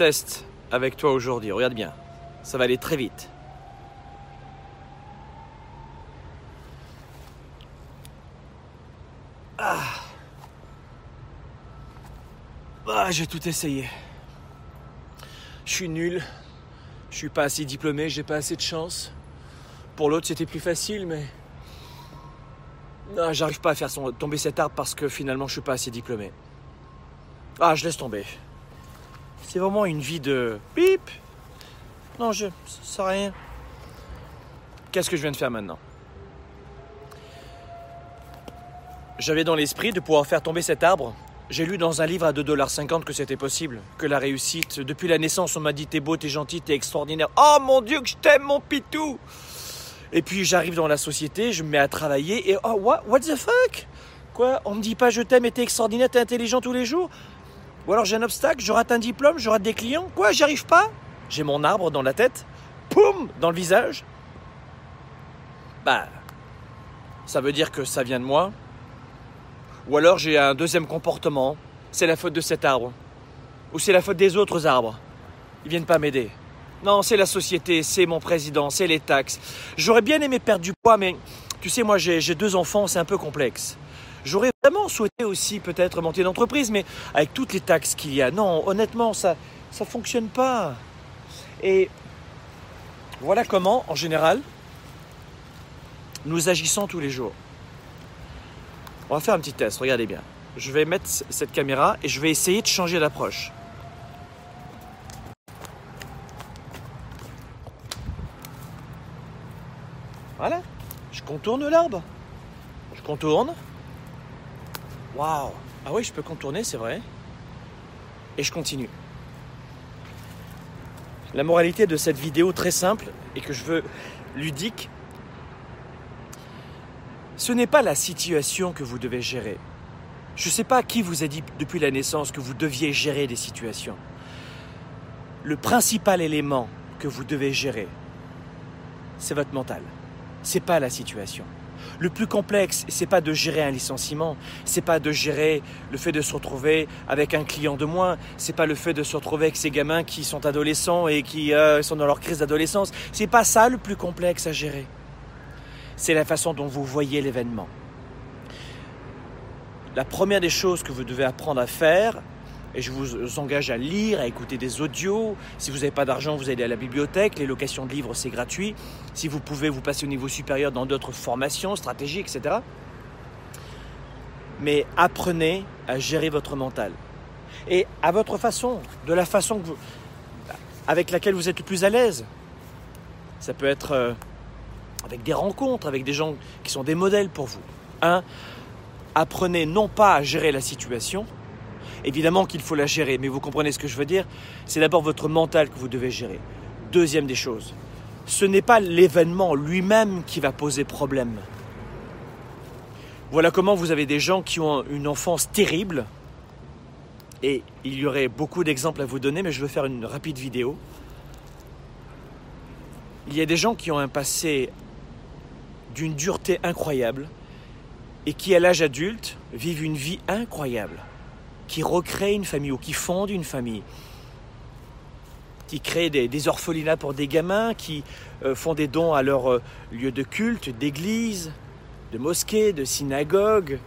test avec toi aujourd'hui. Regarde bien. Ça va aller très vite. Ah. Ah, j'ai tout essayé. Je suis nul. Je suis pas assez diplômé, j'ai pas assez de chance. Pour l'autre, c'était plus facile, mais. Non, j'arrive pas à faire tomber cet arbre parce que finalement, je suis pas assez diplômé. Ah, je laisse tomber. C'est vraiment une vie de. Bip Non, je. À rien. Qu'est-ce que je viens de faire maintenant? J'avais dans l'esprit de pouvoir faire tomber cet arbre. J'ai lu dans un livre à 2,50$ que c'était possible. Que la réussite, depuis la naissance, on m'a dit t'es beau, t'es gentil, t'es extraordinaire. Oh mon Dieu, que je t'aime, mon pitou Et puis j'arrive dans la société, je me mets à travailler et oh, what, what the fuck? Quoi? On me dit pas je t'aime et t'es extraordinaire, t'es intelligent tous les jours? Ou alors j'ai un obstacle, je rate un diplôme, je rate des clients Quoi, j'y arrive pas? J'ai mon arbre dans la tête, poum, dans le visage. Bah, ça veut dire que ça vient de moi. Ou alors j'ai un deuxième comportement, c'est la faute de cet arbre. Ou c'est la faute des autres arbres. Ils viennent pas m'aider. Non, c'est la société, c'est mon président, c'est les taxes. J'aurais bien aimé perdre du poids, mais tu sais, moi j'ai j'ai deux enfants, c'est un peu complexe. J'aurais vraiment souhaité aussi peut-être monter une entreprise, mais avec toutes les taxes qu'il y a, non, honnêtement, ça ça fonctionne pas. Et voilà comment, en général, nous agissons tous les jours. On va faire un petit test, regardez bien. Je vais mettre cette caméra et je vais essayer de changer d'approche. Voilà, je contourne l'arbre. Je contourne. Waouh Ah oui, je peux contourner, c'est vrai. Et je continue. La moralité de cette vidéo très simple et que je veux ludique, ce n'est pas la situation que vous devez gérer. Je ne sais pas qui vous a dit depuis la naissance que vous deviez gérer des situations. Le principal élément que vous devez gérer, c'est votre mental. C'est pas la situation. Le plus complexe, c'est pas de gérer un licenciement, c'est pas de gérer le fait de se retrouver avec un client de moins, c'est pas le fait de se retrouver avec ces gamins qui sont adolescents et qui euh, sont dans leur crise d'adolescence. C'est pas ça le plus complexe à gérer c'est la façon dont vous voyez l'événement. La première des choses que vous devez apprendre à faire, et je vous engage à lire, à écouter des audios, si vous n'avez pas d'argent, vous allez à la bibliothèque, les locations de livres, c'est gratuit, si vous pouvez, vous passer au niveau supérieur dans d'autres formations, stratégies, etc. Mais apprenez à gérer votre mental. Et à votre façon, de la façon que vous- avec laquelle vous êtes le plus à l'aise. Ça peut être... euh, avec des rencontres, avec des gens qui sont des modèles pour vous. Apprenez non pas à gérer la situation, évidemment qu'il faut la gérer, mais vous comprenez ce que je veux dire, c'est d'abord votre mental que vous devez gérer. Deuxième des choses, ce n'est pas l'événement lui-même qui va poser problème. Voilà comment vous avez des gens qui ont une enfance terrible, et il y aurait beaucoup d'exemples à vous donner, mais je veux faire une rapide vidéo. Il y a des gens qui ont un passé d'une dureté incroyable et qui, à l'âge adulte, vivent une vie incroyable, qui recréent une famille ou qui fondent une famille, qui créent des, orphelinats pour des gamins, qui euh, font des dons à leur euh, lieu de culte, d'église, de mosquée, de synagogue,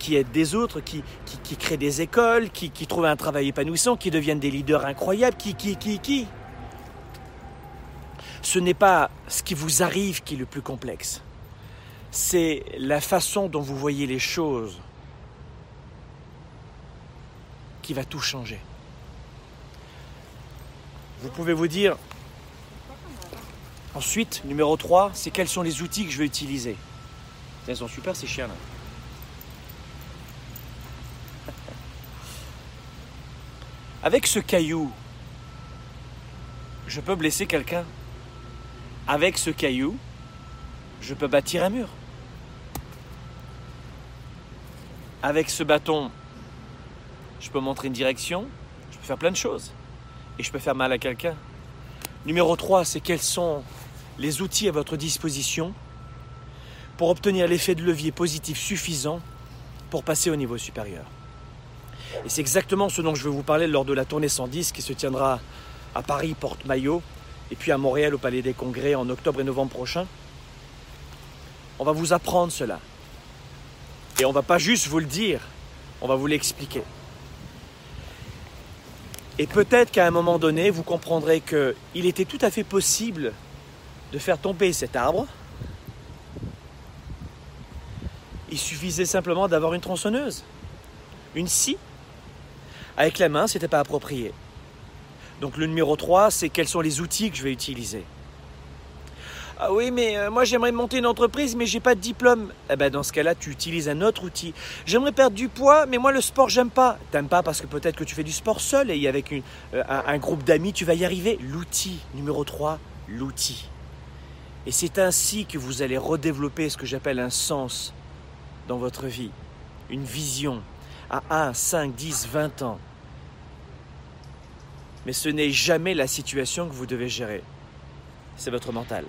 qui aident des autres, qui, qui, qui créent des écoles, qui, qui trouvent un travail épanouissant, qui deviennent des leaders incroyables, qui, qui, qui, qui. Ce n'est pas ce qui vous arrive qui est le plus complexe c'est la façon dont vous voyez les choses qui va tout changer. Vous pouvez vous dire, ensuite, numéro 3, c'est quels sont les outils que je vais utiliser. Ils sont super ces chiens-là. Avec ce caillou, je peux blesser quelqu'un. Avec ce caillou, je peux bâtir un mur. Avec ce bâton, je peux montrer une direction, je peux faire plein de choses. Et je peux faire mal à quelqu'un. Numéro 3, c'est quels sont les outils à votre disposition pour obtenir l'effet de levier positif suffisant pour passer au niveau supérieur. Et c'est exactement ce dont je vais vous parler lors de la tournée 110 qui se tiendra à Paris, Porte-Maillot, et puis à Montréal au Palais des Congrès en octobre et novembre prochain. On va vous apprendre cela. Et on va pas juste vous le dire, on va vous l'expliquer. Et peut-être qu'à un moment donné, vous comprendrez qu'il était tout à fait possible de faire tomber cet arbre. Il suffisait simplement d'avoir une tronçonneuse, une scie. Avec la main, c'était pas approprié. Donc le numéro 3, c'est quels sont les outils que je vais utiliser. Ah oui, mais euh, moi j'aimerais monter une entreprise, mais j'ai pas de diplôme. Eh ben dans ce cas-là, tu utilises un autre outil. J'aimerais perdre du poids, mais moi le sport j'aime pas. T'aimes pas parce que peut-être que tu fais du sport seul et avec euh, un, un groupe d'amis tu vas y arriver. L'outil numéro 3, l'outil. Et c'est ainsi que vous allez redévelopper ce que j'appelle un sens dans votre vie, une vision à 1, 5, 10, 20 ans. Mais ce n'est jamais la situation que vous devez gérer. C'est votre mental.